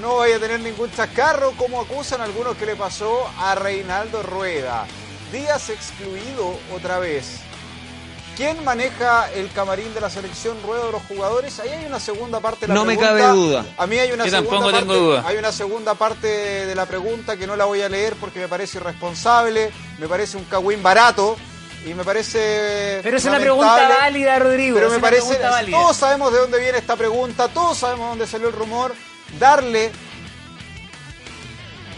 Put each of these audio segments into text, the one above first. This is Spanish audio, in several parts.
no vaya a tener ningún chascarro como acusan algunos que le pasó a Reinaldo Rueda. Díaz excluido otra vez. ¿Quién maneja el camarín de la selección Rueda de los jugadores? Ahí hay una segunda parte de la No me pregunta. cabe duda. A mí hay una Yo segunda tampoco parte, tengo duda. Hay una segunda parte de la pregunta que no la voy a leer porque me parece irresponsable, me parece un cagüín barato y me parece Pero es una pregunta válida, Rodrigo. Pero me parece, pregunta válida. todos sabemos de dónde viene esta pregunta, todos sabemos dónde salió el rumor. Darle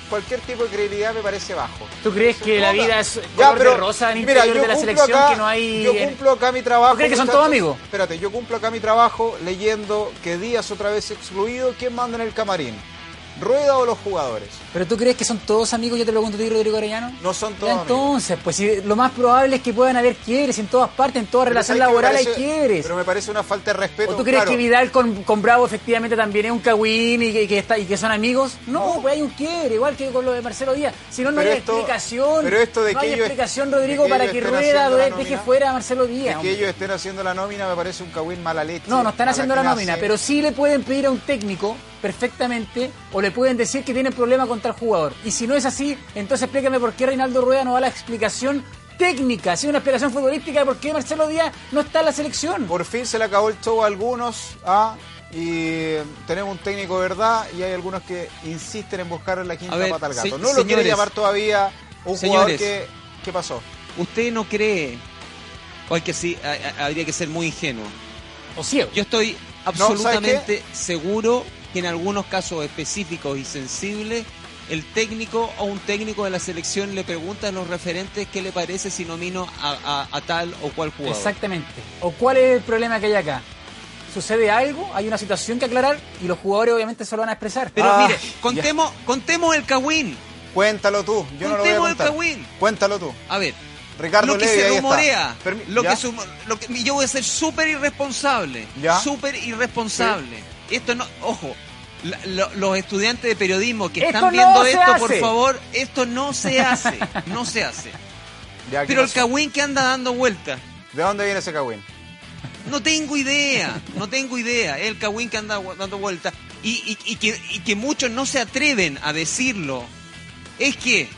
cualquier tipo de credibilidad me parece bajo. ¿Tú crees que la vida es Ya, color de rosa en mira, interior yo de la selección acá- que no hay Yo cumplo acá mi trabajo. ¿Tú crees que son todos amigos? Espérate, yo cumplo acá mi trabajo leyendo que Díaz otra vez excluido. ¿Quién manda en el camarín? ¿Rueda o los jugadores? ¿Pero tú crees que son todos amigos? Yo te pregunto a ti, Rodrigo Arellano. No son Ya todos amigos. entonces, pues si lo más probable es que puedan haber quiebres en todas partes, en toda Pero relación ¿sabes qué me laboral hay quiebres. Pero me parece una falta de respeto. ¿O tú crees claro. que Vidal con, con Bravo efectivamente también es un cagüín y que, que está, y que son amigos? No, No. pues hay un quiebre, igual que con lo de Marcelo Díaz. Si no, no Pero hay esto- explicación. pero esto de no que hay ellos- explicación, de Rodrigo, que para que Rueda deje nómina, fuera a Marcelo De Díaz. que hombre. ellos estén haciendo la nómina me parece un cagüín mala leche. No, no están haciendo la nómina, pero sí le pueden pedir a un técnico perfectamente o le pueden decir que tienen problema con tal jugador. Y si no es así, entonces explícame por qué Reinaldo Rueda no da la explicación técnica, si una explicación futbolística de por qué Marcelo Díaz no está en la selección. Por fin se le acabó el show a algunos, ¿ah? y tenemos un técnico de verdad, y hay algunos que insisten en buscar la quinta ver, pata al gato. se- no lo quiere señores. llamar todavía un jugador Señores. que... ¿Qué pasó? ¿Usted no cree? O hay que sí, habría que ser muy ingenuo. O ciego. Yo estoy ¿sabes absolutamente seguro que en algunos casos específicos y sensibles, el técnico o un técnico de la selección le pregunta a los referentes qué le parece si nomino a, a- a tal o cual jugador. Exactamente. ¿O cuál es el problema que hay acá? ¿Sucede algo? ¿Hay una situación que aclarar? Y los jugadores obviamente se lo van a expresar. Pero Ah, mire, contemos, contemos el Cagüín. Cuéntalo tú, yo no lo voy a Contemos el cagüín. Cuéntalo tú. A ver, Ricardo lo que Levy, se rumorea, lo ¿Ya? que, lo que- yo voy a ser súper irresponsable, ¿Ya? súper irresponsable. Esto no, ojo, la- lo- los estudiantes de periodismo que Esto están no viendo esto, por favor, esto no se hace, no se hace. Ya, ¿qué Pero el cagüín que anda dando vueltas, ¿De dónde viene ese cagüín? no tengo idea, no tengo idea. Es el cagüín que anda dando vueltas y, y- y que, y que muchos no se atreven a decirlo. Es que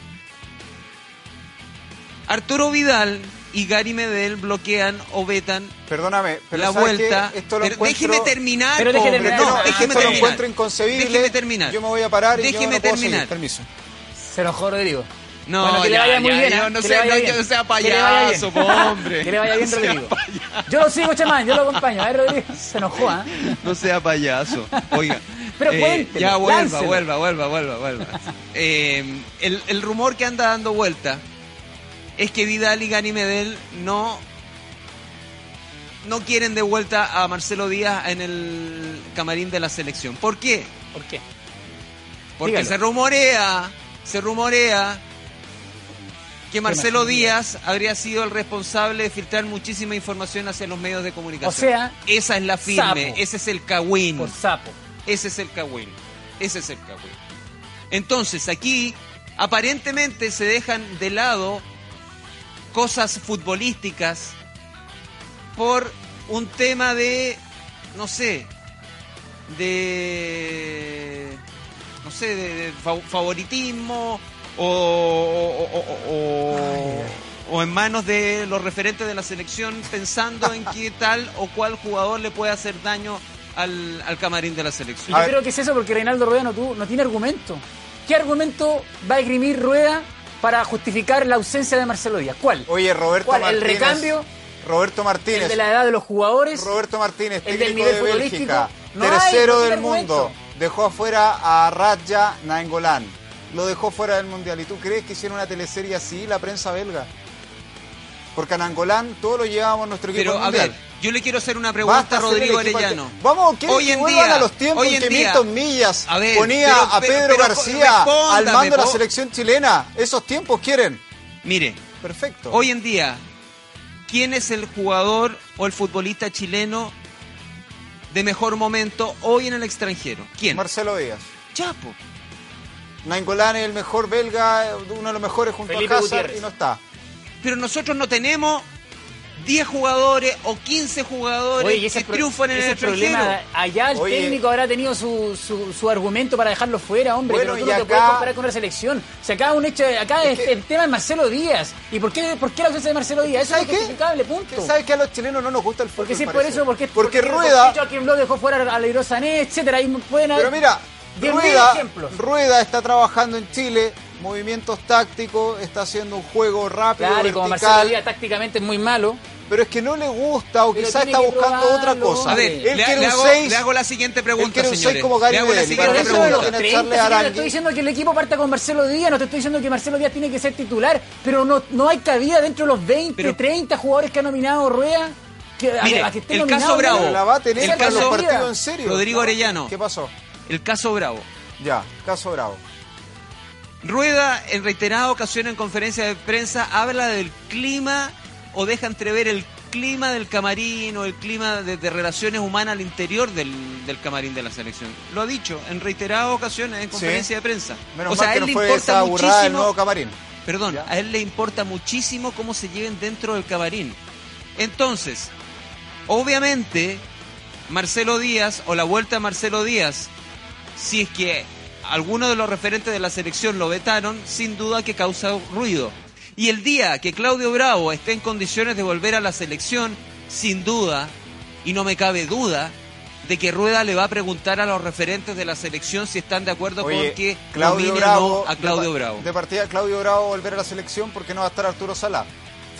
Arturo Vidal y Gary Medel bloquean o vetan Perdóname, pero la vuelta. Esto lo Pero déjeme terminar, Pero déjeme terminar. No, No, déjeme esto lo terminar. encuentro inconcebible. Déjeme terminar. Yo me voy a parar y yo Déjeme no puedo terminar. Permiso. Se enojó Rodrigo. No, Bueno, que le ya, vaya muy ya, bien, yo ¿ah? no Que le vaya no, bien. yo sea Que le payaso, po, hombre. Que le vaya bien, No sea Rodrigo. payaso. Yo lo sigo, chamán, yo lo acompaño. A ver, Rodrigo, se enojó, ¿ah? No sea payaso. Oiga. Pero eh, cuéntelo, Ya vuelva, láncelo. vuelva, vuelva, vuelva, vuelva. Eh, el, el rumor que anda dando vuelta es que Vidal y Gani Medel no no quieren de vuelta a Marcelo Díaz en el camarín de la selección. ¿Por qué? ¿Por qué? Porque Dígalo. se rumorea, se rumorea que Marcelo Marcelo Díaz habría sido el responsable de filtrar muchísima información hacia los medios de comunicación. O sea, esa es la firme, sapo. ese es el cagüín. Por sapo. Ese es el cagüín. Ese es el cagüín. Entonces, aquí aparentemente se dejan de lado cosas futbolísticas por un tema de, no sé, de, no sé, de, de fa- favoritismo o, o- o- o- o en manos de los referentes de la selección pensando en que tal o cual jugador le puede hacer daño al, al camarín de la selección. yo creo que es eso porque Reinaldo Rueda no, tuvo- no tiene argumento. ¿Qué argumento va a esgrimir Rueda para justificar la ausencia de Marcelo Díaz? ¿Cuál? Oye, Roberto ¿Cuál? ¿El Martínez. recambio? Roberto Martínez. ¿El de la edad de los jugadores? Roberto Martínez, el del nivel de futbolístico. Bélgica, No tercero del mundo, dejó afuera a Raja Nainggolan, lo dejó fuera del mundial. ¿Y tú crees que hicieron una teleserie así la prensa belga? Porque a Nainggolan todo lo llevábamos a nuestro equipo Pero, al a ver, Yo le quiero hacer una pregunta Basta a Rodrigo Arellano. que- Vamos, ¿quieren Hoy que en vuelvan día, a los tiempos hoy en que día- Milton Millas A ver, ponía pero- a Pedro pero García al mando de la selección chilena? ¿Esos tiempos quieren? Mire, Perfecto. hoy en día, ¿quién es el jugador o el futbolista chileno de mejor momento hoy en el extranjero? ¿Quién? Marcelo Díaz. Chapo. Nainggolan es el mejor belga, uno de los mejores junto Felipe a Hazard Gutiérrez. y no está. Pero nosotros no tenemos 10 jugadores o 15 jugadores Oye, y que triunfan en el ese extranjero. problema, allá el Oye. técnico habrá tenido su, su, su argumento para dejarlo fuera, hombre, Bueno, pero tú y no te acá- puedes comparar con una selección. Si acá un hecho, acá Es que- el tema es Marcelo Díaz. ¿Y por qué, por qué la ausencia de Marcelo Díaz? Eso es justificable, punto. ¿Sabes que a los chilenos no nos gusta el fútbol? Porque es por eso, porque, porque, porque Rueda, Joaquín dejó fuera a Leroy Sané, etcétera, ahí pueden haber pero mira, 10.000 Rueda. Rueda está trabajando en Chile, movimientos tácticos, está haciendo un juego rápido, Claro, y como Marcelo vertical, Díaz tácticamente es muy malo. pero es que no le gusta o quizás está que buscando probarlo, otra cosa. A ver, él le, quiere le un hago, 6, le hago la siguiente pregunta, quiere un señores. seis como Gary le hago la siguiente Pero eso eso de lo los tiene 30, Charles si yo no Arangui. estoy diciendo que el equipo parta con Marcelo Díaz, no te estoy diciendo que Marcelo Díaz tiene que ser titular, pero no, no hay cabida dentro de los 20, Pero- 30 jugadores que ha nominado Rueda. Que, a- Mire, a, que esté el caso Bravo. Pero la va a tener El los caso- partidos en serio. Rodrigo Arellano. ¿Qué pasó? El caso Bravo. Ya, caso bravo. Rueda, en reiteradas ocasiones en conferencia de prensa, habla del clima o deja entrever el clima del camarín o el clima de, de relaciones humanas al interior del, del camarín de la selección. Lo ha dicho en reiteradas ocasiones en conferencia de prensa. Menos o sea, mal a que él no le fue importa muchísimo. nuevo camarín. Perdón, Ya. a él le importa muchísimo cómo se lleven dentro del camarín. Entonces, obviamente, Marcelo Díaz o la vuelta de Marcelo Díaz, si es que alguno de los referentes de la selección lo vetaron, sin duda que causa ruido. Y el día que Claudio Bravo esté en condiciones de volver a la selección, sin duda, y no me cabe duda, de que Rueda le va a preguntar a los referentes de la selección si están de acuerdo Oye, con que Claudio Bravo, no a Claudio de, Bravo. De partida, Claudio Bravo volver a la selección porque no va a estar Arturo Salá.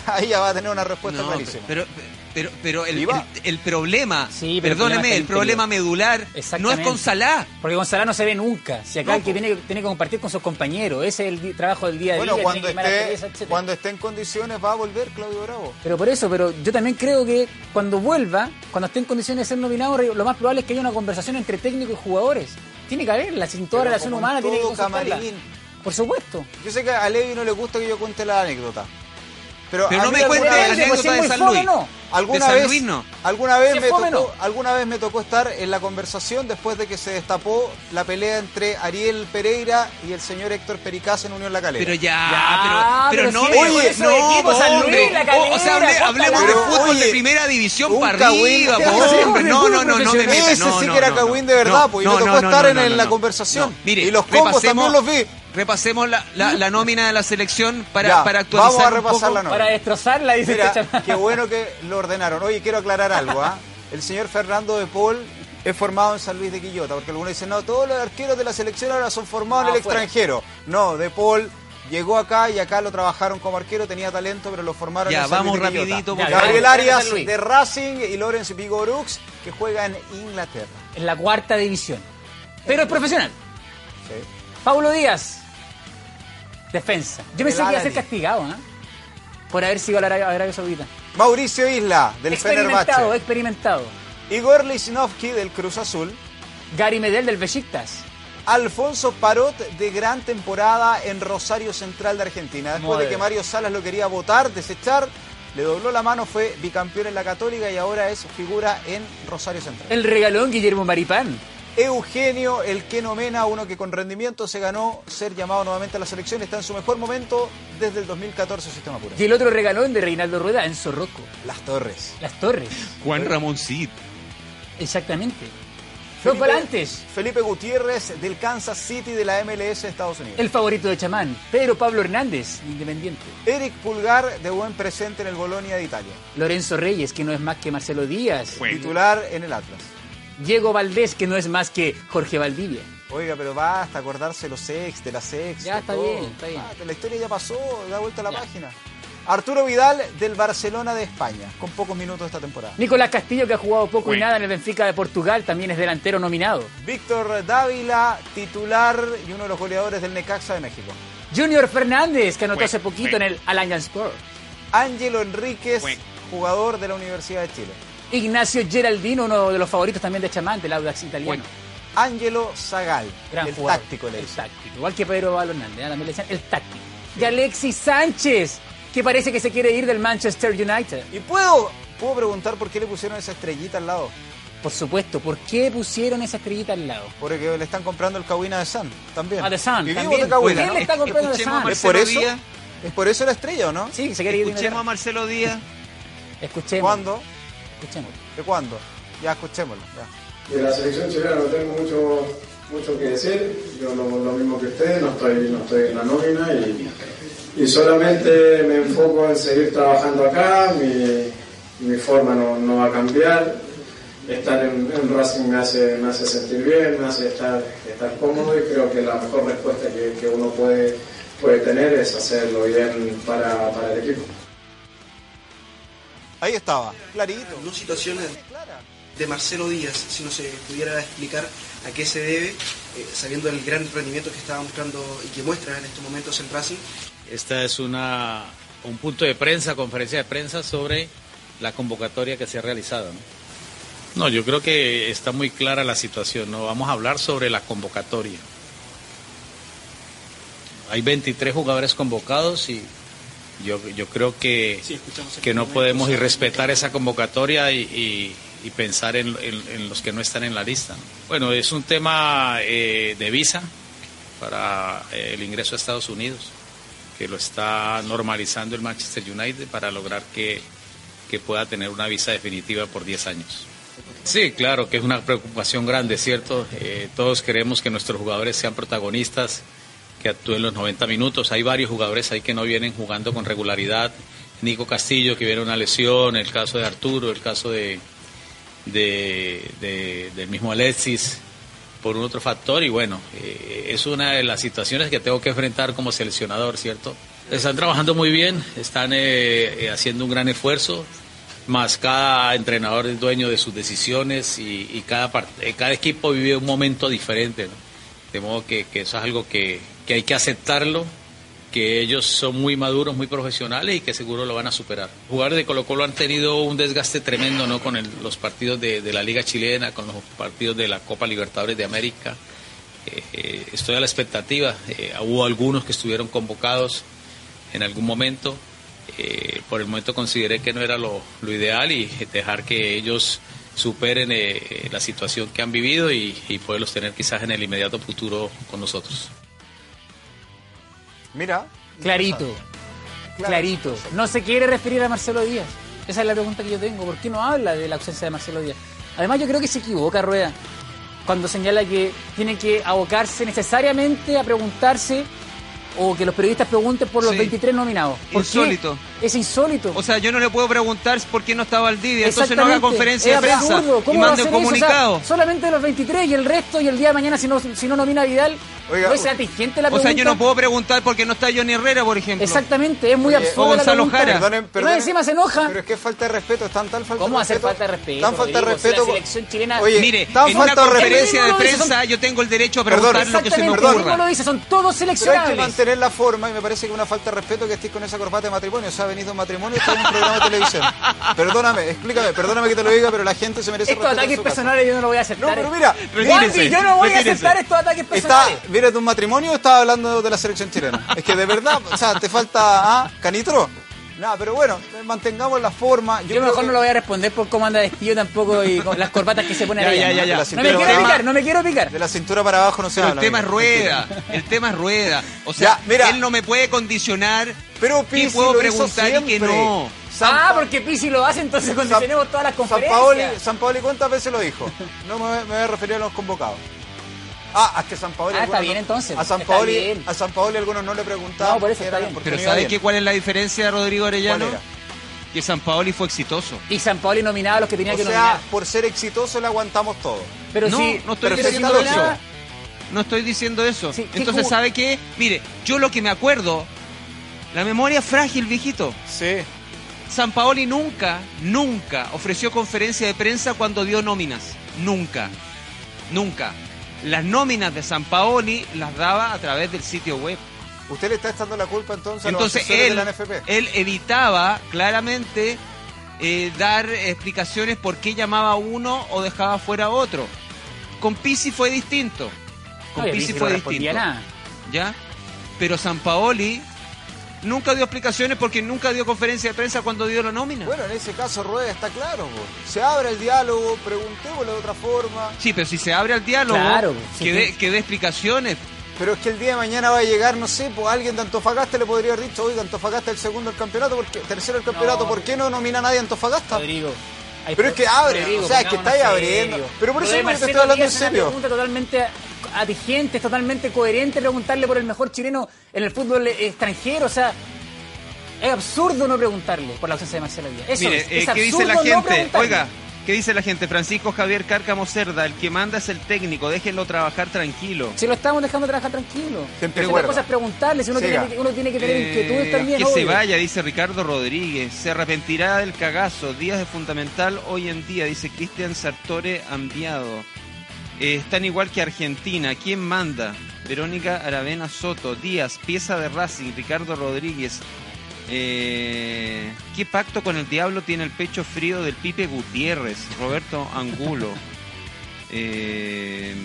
Ahí ya va a tener una respuesta No, clarísima. pero, pero, pero el, el- el problema, Sí, pero el perdóneme, problema el problema medular no es con Salah. Porque Gonzalo no se ve nunca. Si acá No, el que tiene, tiene que compartir con sus compañeros, ese es el trabajo del día a día. bueno, tiene cuando esté, cuando esté en condiciones va a volver Claudio Bravo. Pero por eso, pero yo también creo que cuando vuelva, cuando esté en condiciones de ser nominado, lo más probable es que haya una conversación entre técnicos y jugadores. Tiene que haberla, sin toda Pero relación humana tiene que. Por supuesto. Yo sé que a Levi no le gusta que yo cuente la anécdota. Pero, Pero no me cuente anécdota de San Luis. no. ¿Alguna de San vez, Luis no. alguna vez me tocó, no. alguna vez me tocó estar en la conversación después de que se destapó la pelea entre Ariel Pereira y el señor Héctor Pericaz en Unión La Calera. Pero ya, Ya, pero, pero pero no si me- eso no, de equipo San Luis, hombre. La O- o sea, hable- Calera, hablemos de fútbol de oye, primera división para arriba, hombre. No, no, no, no me metas. Ese no, sí no, que era no, cagüín de no, verdad, pues, y me no, tocó no, no, estar no, en- la no. conversación. Y los combos también los vi. Repasemos la, la, la nómina de la selección para, Ya, para actualizar vamos a un repasar poco. la nómina. Para destrozarla, dice Mira, este qué bueno que lo ordenaron. Oye, quiero aclarar algo, ¿ah? El señor Fernando de Paul es formado en San Luis de Quillota, porque algunos dicen, no, todos los arqueros de la selección ahora son formados en No, el fuera. extranjero. No, de Paul llegó acá y acá lo trabajaron como arquero, tenía talento, pero lo formaron Ya, en San vamos Luis de rapidito, Ya, Gabriel Arias de Racing y Lorenz Vigorux, que juega en Inglaterra. En la cuarta división. Pero es profesional. Sí. Paulo Díaz. Defensa. Yo pensé que iba a ser castigado, ¿ah? Por haber sido a la Arabia, Saudita. Mauricio Isla, del experimentado, Fenerbahce. experimentado. Igor Lichnowsky, del Cruz Azul. Gary Medel del Besiktas. Alfonso Parot de gran temporada en Rosario Central de Argentina. Después de que. Mario Salas lo quería votar, desechar, le dobló la mano, fue bicampeón en la Católica y ahora es figura en Rosario Central. El regalón Guillermo Maripán. Eugenio, el que nomena, uno que con rendimiento se ganó ser llamado nuevamente a la selección, está en su mejor momento desde el 2014 Sistema Pura. Y el otro regalón de Reinaldo Rueda, Enzo Rocco. Las Torres. Las Torres. Juan Ramoncid. Exactamente. Felipe- volantes. Felipe Gutiérrez del Kansas City de la MLS de Estados Unidos. El favorito de Chamán. Pedro Pablo Hernández, Independiente. Eric Pulgar de buen presente en el Bolonia de Italia. Lorenzo Reyes, que no es más que Marcelo Díaz. Titular en el Atlas. Diego Valdés, que no es más que Jorge Valdivia. Oiga, pero basta acordarse los ex, de las ex. Ya, está todo. bien, está bien. Ah, la historia ya pasó, da vuelta a la Ya. página. Arturo Vidal del Barcelona de España, con pocos minutos esta temporada. Nicolás Castillo, que ha jugado poco y nada en el Benfica de Portugal, también es delantero nominado. Víctor Dávila, titular y uno de los goleadores del Necaxa de México. Junior Fernández, que anotó hace poquito en el Allianz Sport. Ángelo Enríquez, jugador de la Universidad de Chile. Ignacio Geraldino, uno de los favoritos también de Chamán, del Audax italiano. Bueno, Ángelo Zagal, Gran el jugador. táctico le El táctico. Igual que Pedro Pablo Hernández, ¿eh? también le decían el táctico. Y Alexis Sánchez, que parece que se quiere ir del Manchester United. ¿Y puedo, puedo preguntar por qué le pusieron esa estrellita al lado? Por supuesto, ¿por qué pusieron esa estrellita al lado? Porque le están comprando el Kawina de Sun también. A The Sun, Vivimos también. de Kawina, ¿Quién ¿no? le está comprando a Sun? ¿Es por eso? ¿Es por eso la estrella o no? Sí, se quiere ir de Escuchemos a. Marcelo Díaz. Escuchemos. ¿Cuándo? Escuchemos. ¿De cuándo? Ya escuchémoslo. ya. De la selección chilena no tengo mucho, mucho que decir, yo lo, lo mismo que ustedes, no estoy, no estoy en la nómina y, y solamente me enfoco en seguir trabajando acá, mi, mi forma no, no va a cambiar, estar en, en Racing me hace, me hace sentir bien, me hace estar, estar cómodo y creo que la mejor respuesta que, que uno puede, puede tener es hacerlo bien para, para el equipo. Ahí estaba, clarito. Dos situaciones de Marcelo Díaz, si no se pudiera explicar a qué se debe, eh, sabiendo el gran rendimiento que estaba mostrando y que muestra en estos momentos en Racing. Esta es una, un punto de prensa, conferencia de prensa sobre la convocatoria que se ha realizado. ¿no? No, yo creo que está muy clara la situación. No vamos a hablar sobre la convocatoria. Hay 23 jugadores convocados y yo, yo creo que, Sí, que no podemos irrespetar esa convocatoria y, y- y pensar en, en- en los que no están en la lista. ¿no? Bueno, es un tema eh, de visa para eh, el ingreso a Estados Unidos, que lo está normalizando el Manchester United para lograr que, que pueda tener una visa definitiva por 10 años. Sí, claro que es una preocupación grande, ¿cierto? Eh, todos queremos que nuestros jugadores sean protagonistas, que actúen los 90 minutos. Hay varios jugadores ahí que no vienen jugando con regularidad. Nico Castillo, que viene una lesión, el caso de Arturo, el caso de, de- de- del mismo Alexis, por un otro factor. Y bueno, eh, es una de las situaciones que tengo que enfrentar como seleccionador, ¿cierto? Están trabajando muy bien, están eh, eh, haciendo un gran esfuerzo más cada entrenador es dueño de sus decisiones y, y cada, eh, cada equipo vive un momento diferente. ¿no? De modo que eso es algo que, que hay que aceptarlo, que ellos son muy maduros, muy profesionales y que seguro lo van a superar. Jugadores de Colo Colo han tenido un desgaste tremendo ¿no? con el- los partidos de, la Liga Chilena, con los partidos de la Copa Libertadores de América. Eh, eh, estoy a la expectativa. Eh, hubo algunos que estuvieron convocados en algún momento. Por el momento consideré que no era lo, ideal y dejar que ellos superen la situación que han vivido y poderlos tener quizás en el inmediato futuro con nosotros. Mira. Clarito, clarito. No se quiere referir a Marcelo Díaz. Esa es la pregunta que yo tengo. ¿Por qué no habla de la ausencia de Marcelo Díaz? Además, yo creo que se equivoca Rueda cuando señala que tiene que abocarse necesariamente a preguntarse o que los periodistas pregunten por los Sí. 23 nominados. ¿Por qué? Insólito. Es insólito. O sea, yo no le puedo preguntar por qué no está Valdivia, entonces no haga conferencia Es de prensa y ¿Cómo va a mande un eso? O sea, comunicado. solamente los 23 y el resto y el día de mañana si no, si no nomina a Vidal. Oiga, ¿No es atingente la O pregunta? sea, yo no puedo preguntar por qué no está Johnny Herrera, por ejemplo. Exactamente, es muy Oye, absurdo. o Gonzalo. Jara. Perdonen, perdonen. No, encima se enoja. Pero es que es falta de respeto, es tan tal falta ¿Cómo de hacer falta de respeto? Tan falta de? Si respeto. la selección chilena- Oye, Mire, tan en una falta de respeto. conferencia de prensa son- yo tengo el derecho a Perdón. preguntar lo que se me perdón. ocurra. lo dice, son todos Pero hay que seleccionables. mantener la forma y me parece que una falta de respeto que estés con esa corbata de matrimonio. O sea, venís de un matrimonio y estás en un programa de televisión. Perdóname, explícame, perdóname que te lo diga, pero la gente se merece Estos ataques personales yo no lo voy a aceptar. No, pero mira, Retírese, Juanpi, yo no voy a aceptar estos ataques personales. ¿Vienes de un matrimonio o estás hablando de la selección chilena? Es que de verdad, o sea, te falta, ¿ah? ¿Canitro? Nada, pero bueno, mantengamos la forma. Yo, mejor que- no lo voy a responder por cómo anda vestido tampoco y con las corbatas que se pone Ya, ahí. ya, ya, ya. No me quiero picar, abajo. no me quiero picar. De la cintura para abajo no se Pero el habla. tema es rueda, el tema es rueda. O sea, Ya, mira. él no me puede condicionar Pero Pizzi puedo lo hizo preguntar y siempre. no. San Ah, Pa- porque Pisi lo hace, entonces condicionemos todas las San conferencias. Paoli, San Paoli, ¿cuántas veces lo dijo? No me, me voy a referir a los convocados. Ah, es que San Paoli. Ah, está bien, entonces. A San Paoli, a San Paoli algunos no le preguntaban. No, por eso está bien. Pero no iba ¿sabe bien. qué, cuál es la diferencia de Rodrigo era? Que San Paoli fue exitoso. Y San Paoli nominaba a los que tenía O que sea, nominar. por ser exitoso le aguantamos todo. Pero no, sí, no estoy pero diciendo si eso. No estoy diciendo eso. Sí, ¿qué Entonces? ¿sabe qué? Mire, yo lo que me acuerdo, la memoria es frágil, viejito. Sí. San Paoli nunca, nunca ofreció conferencia de prensa cuando dio nóminas. Nunca. Nunca. Las nóminas de San Paoli las daba a través del sitio web. Usted le está echando la culpa entonces, a los Entonces él, de la NFP. él evitaba claramente eh, dar explicaciones por qué llamaba a uno o dejaba fuera a otro. Con Pisi fue distinto. Con Pisi no fue distinto. nada. ¿Ya? Pero San Paoli nunca dio explicaciones porque nunca dio conferencia de prensa cuando dio la nómina. Bueno, en ese caso Rueda está claro. po. Se abre el diálogo, preguntémosle de otra forma. Sí, pero si se abre al diálogo, Claro, sí, que, sí. dé, que dé explicaciones. Pero es que el día de mañana va a llegar, no sé, pues alguien de Antofagasta le podría haber dicho, oiga, Antofagasta es el segundo del campeonato, porque, tercero del campeonato, No. ¿por qué no nomina a nadie a Antofagasta? Rodrigo. Pero es que abre, Rodrigo, o sea, es que está ahí abriendo. Pero por eso que te estoy hablando en es una serio. pregunta totalmente adigente, es totalmente coherente preguntarle por el mejor chileno en el fútbol extranjero. O sea, es absurdo no preguntarle por la ausencia de Marcelo Díaz. Eso Mire, es, eh, es ¿qué dice la gente? Oiga, ¿qué dice la gente? Francisco Javier Cárcamo Cerda, el que manda es el técnico, déjenlo trabajar tranquilo. Si lo estamos dejando trabajar tranquilo. Siempre la cosa es preguntarle, si uno, tiene, que- uno tiene que tener Eh, inquietudes también. que se obvio. vaya, dice Ricardo Rodríguez. Se arrepentirá del cagazo. Díaz es fundamental hoy en día, dice Cristian Sartore Ambiado. Eh, están igual que Argentina. ¿Quién manda? Verónica Aravena Soto. Díaz, pieza de Racing. Ricardo Rodríguez. Eh, ¿Qué pacto con el diablo tiene el pecho frío del Pipe Gutiérrez? Roberto Angulo. Eh,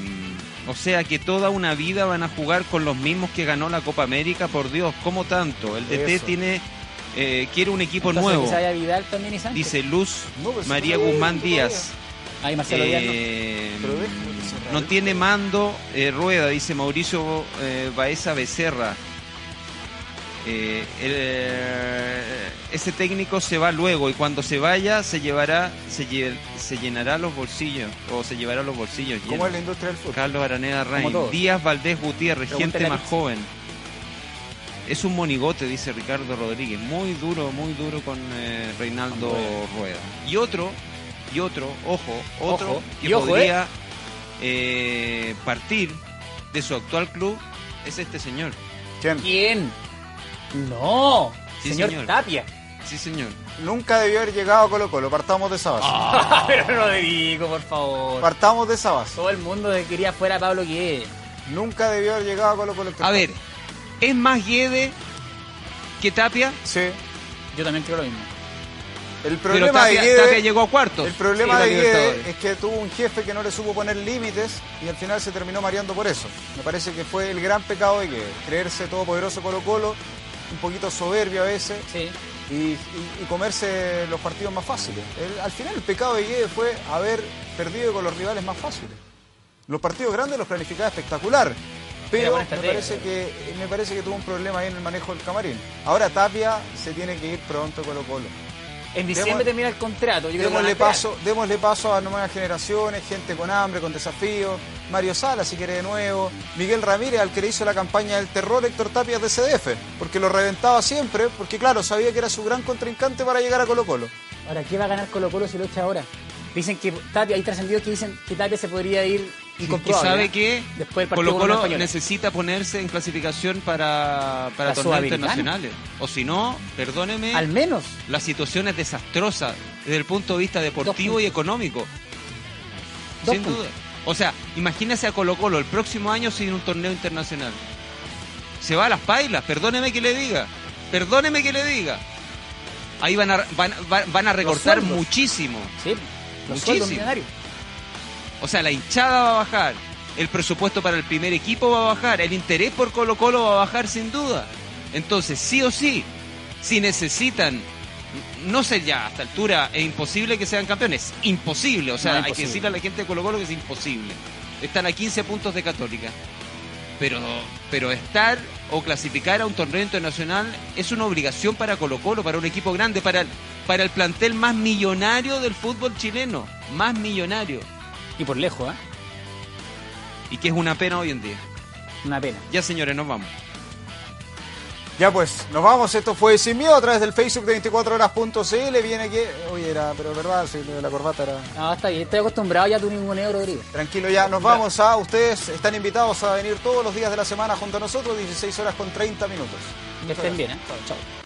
o sea que toda una vida van a jugar con los mismos que ganó la Copa América, por Dios, ¿cómo tanto? El DT Eso. tiene eh, quiere un equipo Entonces, nuevo, que se vaya Vidal también y Sánchez. dice Luz No, pues, María Guzmán Díaz. Ahí Marcelo Díaz no. No tiene mando eh, rueda, dice Mauricio eh, Baeza Becerra. Eh, el, eh, ese técnico se va luego y cuando se vaya se llevará, se, lle- se llenará los bolsillos o se llevará los bolsillos ¿Cómo llenos. es la industria del fútbol? Carlos Araneda Rain. Díaz Valdés Gutiérrez, Pregúntale gente más joven. Es un monigote, dice Ricardo Rodríguez. Muy duro, muy duro con eh, Reinaldo Rueda. Y otro, y otro, ojo, otro Ojo. que Y ojo, podría eh, partir de su actual club es este señor. ¿Quién? ¿Quién? No, Sí, señor, señor. Tapia. Sí, señor. Nunca debió haber llegado a Colo Colo, partamos de esa base. Pero Rodrigo, por favor. Partamos de esa base. Todo el mundo quería fuera a Pablo Guede. Nunca debió haber llegado a Colo Colo. A ver, ¿es más Guede que Tapia? Sí. Yo también creo lo mismo. El Pero problema Tapia, de Guede... Tapia llegó a cuartos. El problema de Guede es que tuvo un jefe que no le supo poner límites y al final se terminó mareando por eso. Me parece que fue el gran pecado de Guede, creerse todopoderoso Colo Colo, un poquito soberbio a veces Sí. y, y- y comerse los partidos más fáciles. El- al final el pecado de Guede fue haber perdido con los rivales más fáciles. Los partidos grandes los planificaba espectacular. Pero me parece, que, me parece que tuvo un problema ahí en el manejo del camarín. Ahora Tapia se tiene que ir pronto a Colo Colo. En diciembre termina el contrato. Yo Démosle paso, démosle paso a nuevas generaciones, gente con hambre, con desafíos. Mario Sala, si quiere de nuevo. Miguel Ramírez, al que le hizo la campaña del terror, Héctor Tapia de CDF. Porque lo reventaba siempre, porque claro, sabía que era su gran contrincante para llegar a Colo Colo. Ahora, ¿qué va a ganar Colo Colo si lo echa ahora? Dicen que Tapia, hay trascendidos que dicen que Tapia se podría ir incomprobable. sabe ¿eh? que Después Colo Colo necesita ponerse en clasificación para, para ¿La torneos internacionales. O si no, perdóneme, Al menos. la situación es desastrosa desde el punto de vista deportivo y económico. Dos sin puntos. duda. O sea, imagínese a Colo Colo el próximo año sin un torneo internacional. Se va a las pailas, perdóneme que le diga. Perdóneme que le diga. Ahí van a, van, van- van a recortar muchísimo. Sí. Los Muchísimo. O sea, la hinchada va a bajar, el presupuesto para el primer equipo va a bajar, el interés por Colo Colo va a bajar sin duda. Entonces, sí o sí, si necesitan, no sé ya, a esta altura es imposible que sean campeones, imposible, o sea, No, hay que decirle a la gente de Colo Colo que es imposible. Están a 15 puntos de Católica. Pero, pero estar o clasificar a un torneo internacional es una obligación para Colo Colo, para un equipo grande, para el, para el plantel más millonario del fútbol chileno, más millonario. Y por lejos, ¿eh? Y que es una pena hoy en día. Una pena. Ya señores, nos vamos. Ya pues, nos vamos. Esto fue Sin Miedo a través del Facebook de 24horas.cl. Viene que. Oye, era, pero verdad, de la corbata era. No, está bien. Estoy acostumbrado ya a tu ninguneo, Rodrigo. Tranquilo ya, nos vamos a. Ustedes están invitados a venir todos los días de la semana junto a nosotros, 16 horas con 30 minutos. Que estén bien, ¿eh? Chao.